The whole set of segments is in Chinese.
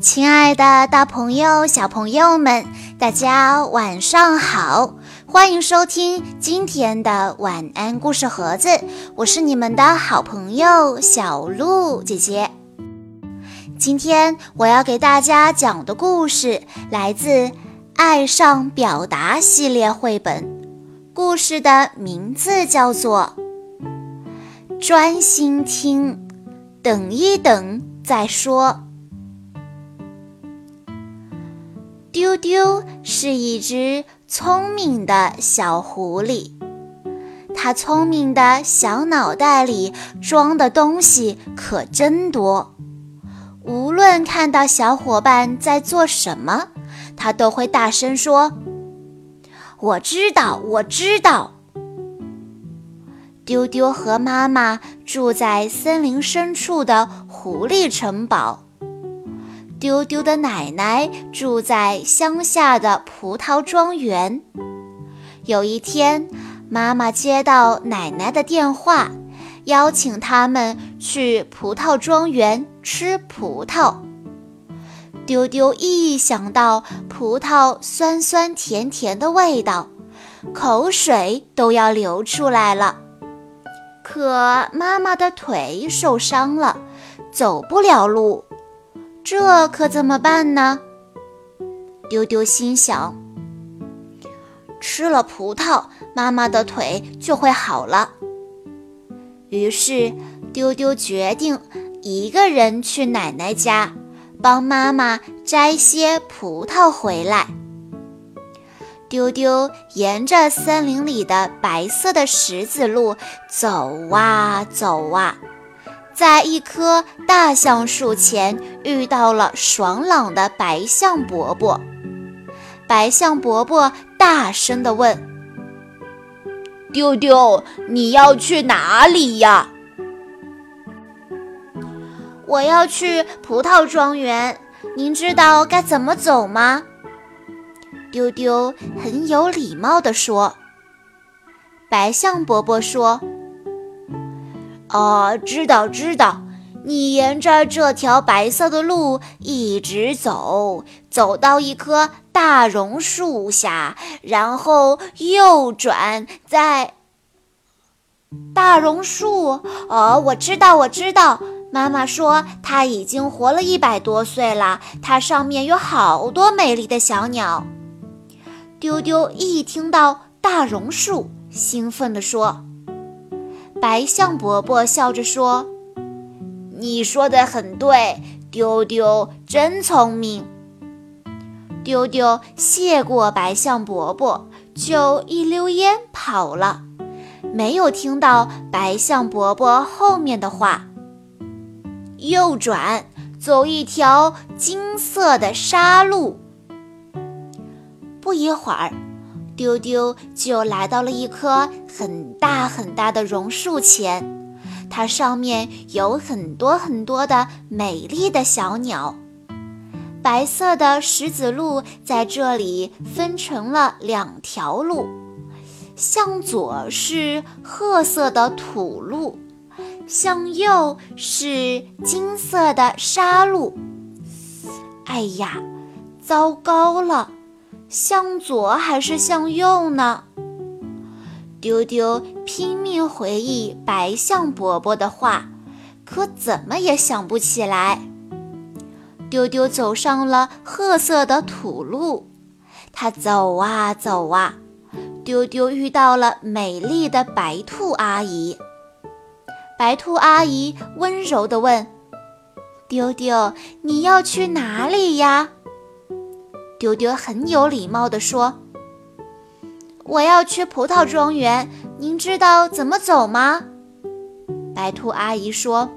亲爱的，大朋友、小朋友们，大家晚上好！欢迎收听今天的晚安故事盒子，我是你们的好朋友小鹿姐姐。今天我要给大家讲的故事来自《爱上表达》系列绘本，故事的名字叫做《专心听，等一等再说》。丢丢是一只聪明的小狐狸，它聪明的小脑袋里装的东西可真多。无论看到小伙伴在做什么，它都会大声说：“我知道，我知道。”丢丢和妈妈住在森林深处的狐狸城堡。丢丢的奶奶住在乡下的葡萄庄园。有一天，妈妈接到奶奶的电话，邀请他们去葡萄庄园吃葡萄。丢丢一想到葡萄酸酸甜甜的味道，口水都要流出来了。可妈妈的腿受伤了，走不了路。这可怎么办呢？丢丢心想：吃了葡萄，妈妈的腿就会好了。于是，丢丢决定一个人去奶奶家，帮妈妈摘些葡萄回来。丢丢沿着森林里的白色的石子路走啊走啊。在一棵大橡树前遇到了爽朗的白象伯伯。白象伯伯大声地问：“丢丢，你要去哪里呀？”“我要去葡萄庄园，您知道该怎么走吗？”丢丢很有礼貌地说。白象伯伯说。哦，知道知道，你沿着这条白色的路一直走，走到一棵大榕树下，然后右转，在大榕树。哦，我知道，我知道。妈妈说它已经活了一百多岁了，它上面有好多美丽的小鸟。丢丢一听到大榕树，兴奋地说。白象伯伯笑着说：“你说的很对，丢丢真聪明。”丢丢谢过白象伯伯，就一溜烟跑了，没有听到白象伯伯后面的话。右转，走一条金色的沙路。不一会儿。丢丢就来到了一棵很大很大的榕树前，它上面有很多很多的美丽的小鸟。白色的石子路在这里分成了两条路，向左是褐色的土路，向右是金色的沙路。哎呀，糟糕了！向左还是向右呢？丢丢拼命回忆白象伯伯的话，可怎么也想不起来。丢丢走上了褐色的土路，他走啊走啊，丢丢遇到了美丽的白兔阿姨。白兔阿姨温柔地问：“丢丢，你要去哪里呀？”丢丢很有礼貌地说：“我要去葡萄庄园，您知道怎么走吗？”白兔阿姨说：“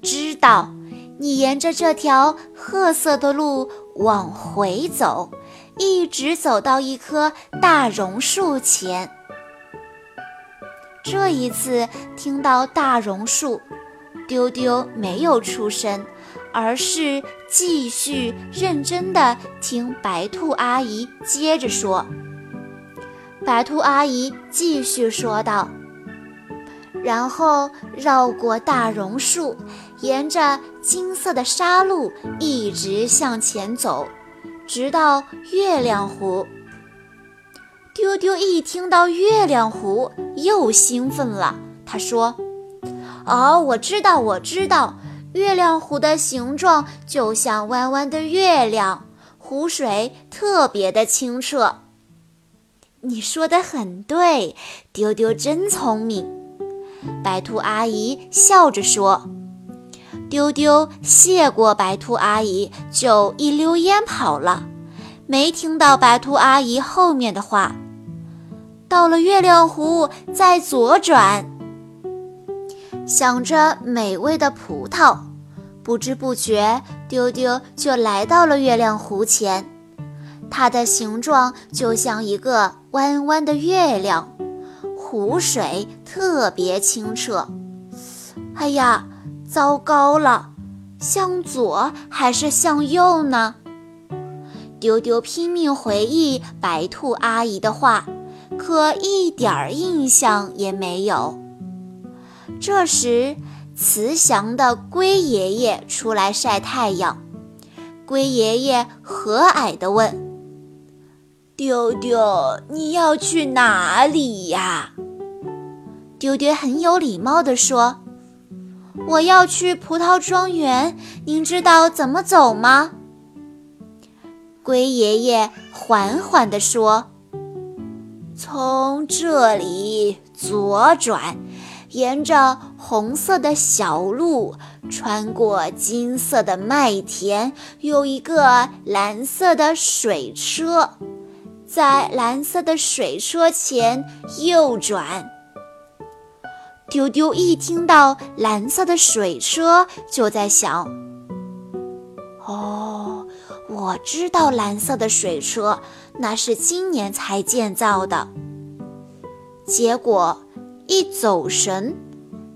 知道，你沿着这条褐色的路往回走，一直走到一棵大榕树前。这一次听到大榕树，丢丢没有出声。”而是继续认真地听白兔阿姨接着说。白兔阿姨继续说道：“然后绕过大榕树，沿着金色的沙路一直向前走，直到月亮湖。丢丢一听到月亮湖，又兴奋了。他说：“哦，我知道，我知道，月亮湖的形状就像弯弯的月亮，湖水特别的清澈。”你说的很对，丢丢真聪明。白兔阿姨笑着说。丢丢谢过白兔阿姨，就一溜烟跑了，没听到白兔阿姨后面的话。到了月亮湖，再左转。想着美味的葡萄，不知不觉，丢丢就来到了月亮湖前。它的形状就像一个弯弯的月亮，湖水特别清澈。哎呀，糟糕了，向左还是向右呢？丢丢拼命回忆白兔阿姨的话，可一点儿印象也没有。这时，慈祥的龟爷爷出来晒太阳。龟爷爷和蔼地问：“丢丢，你要去哪里呀？”丢丢很有礼貌地说：“我要去葡萄庄园，您知道怎么走吗？”龟爷爷缓缓地说：“从这里左转。”沿着红色的小路，穿过金色的麦田，有一个蓝色的水车，在蓝色的水车前右转。丢丢一听到蓝色的水车，就在想：哦，我知道蓝色的水车，那是今年才建造的。结果。一走神，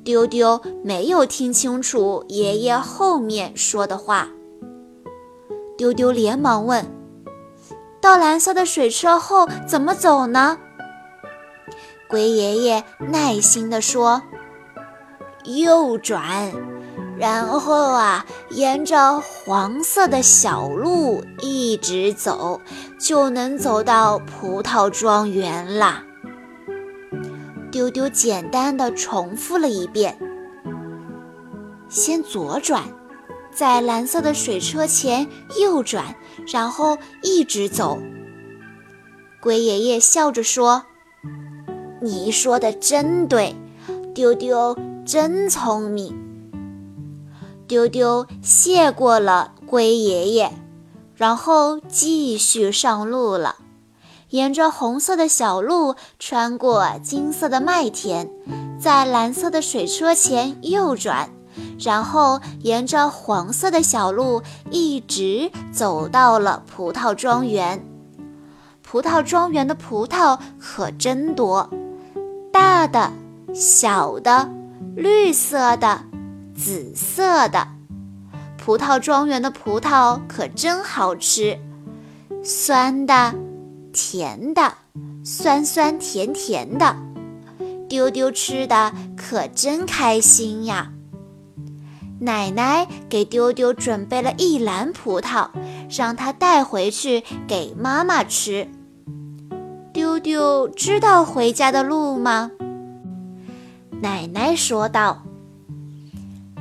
丢丢没有听清楚爷爷后面说的话。丢丢连忙问：“到蓝色的水车后怎么走呢？”龟爷爷耐心地说：“右转，然后啊，沿着黄色的小路一直走，就能走到葡萄庄园啦。”丢丢简单的重复了一遍：“先左转，在蓝色的水车前右转，然后一直走。”龟爷爷笑着说：“你说的真对，丢丢真聪明。”丢丢谢过了龟爷爷，然后继续上路了。沿着红色的小路，穿过金色的麦田，在蓝色的水车前右转，然后沿着黄色的小路一直走到了葡萄庄园。葡萄庄园的葡萄可真多，大的、小的、绿色的、紫色的。葡萄庄园的葡萄可真好吃，酸的。甜的，酸酸甜甜的，丢丢吃的可真开心呀！奶奶给丢丢准备了一篮葡萄，让他带回去给妈妈吃。丢丢知道回家的路吗？奶奶说道：“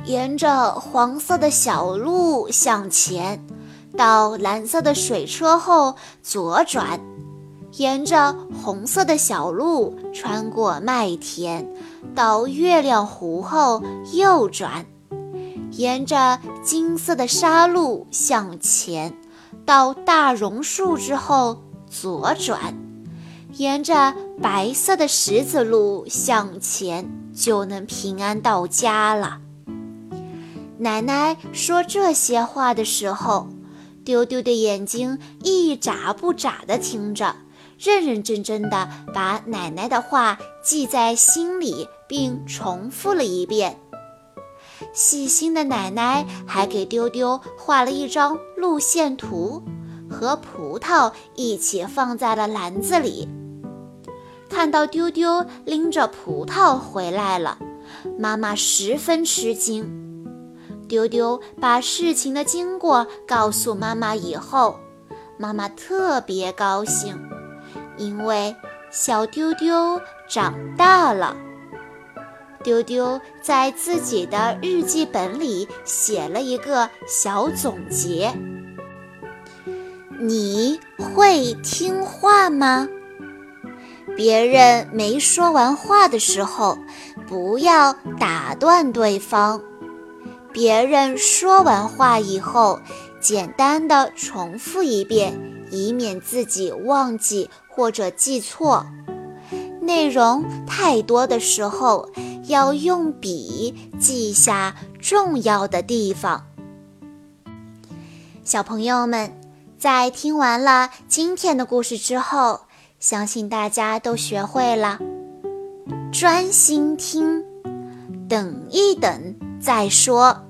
沿着黄色的小路向前，到蓝色的水车后左转。”沿着红色的小路穿过麦田，到月亮湖后右转；沿着金色的沙路向前，到大榕树之后左转；沿着白色的石子路向前，就能平安到家了。奶奶说这些话的时候，丢丢的眼睛一眨不眨地听着。认认真真的把奶奶的话记在心里，并重复了一遍。细心的奶奶还给丢丢画了一张路线图，和葡萄一起放在了篮子里。看到丢丢拎着葡萄回来了，妈妈十分吃惊。丢丢把事情的经过告诉妈妈以后，妈妈特别高兴，因为小丢丢长大了。丢丢在自己的日记本里写了一个小总结：“你会听话吗？别人没说完话的时候，不要打断对方。”别人说完话以后，简单的重复一遍，以免自己忘记或者记错。内容太多的时候，要用笔记下重要的地方。小朋友们，在听完了今天的故事之后，相信大家都学会了专心听，等一等。再说。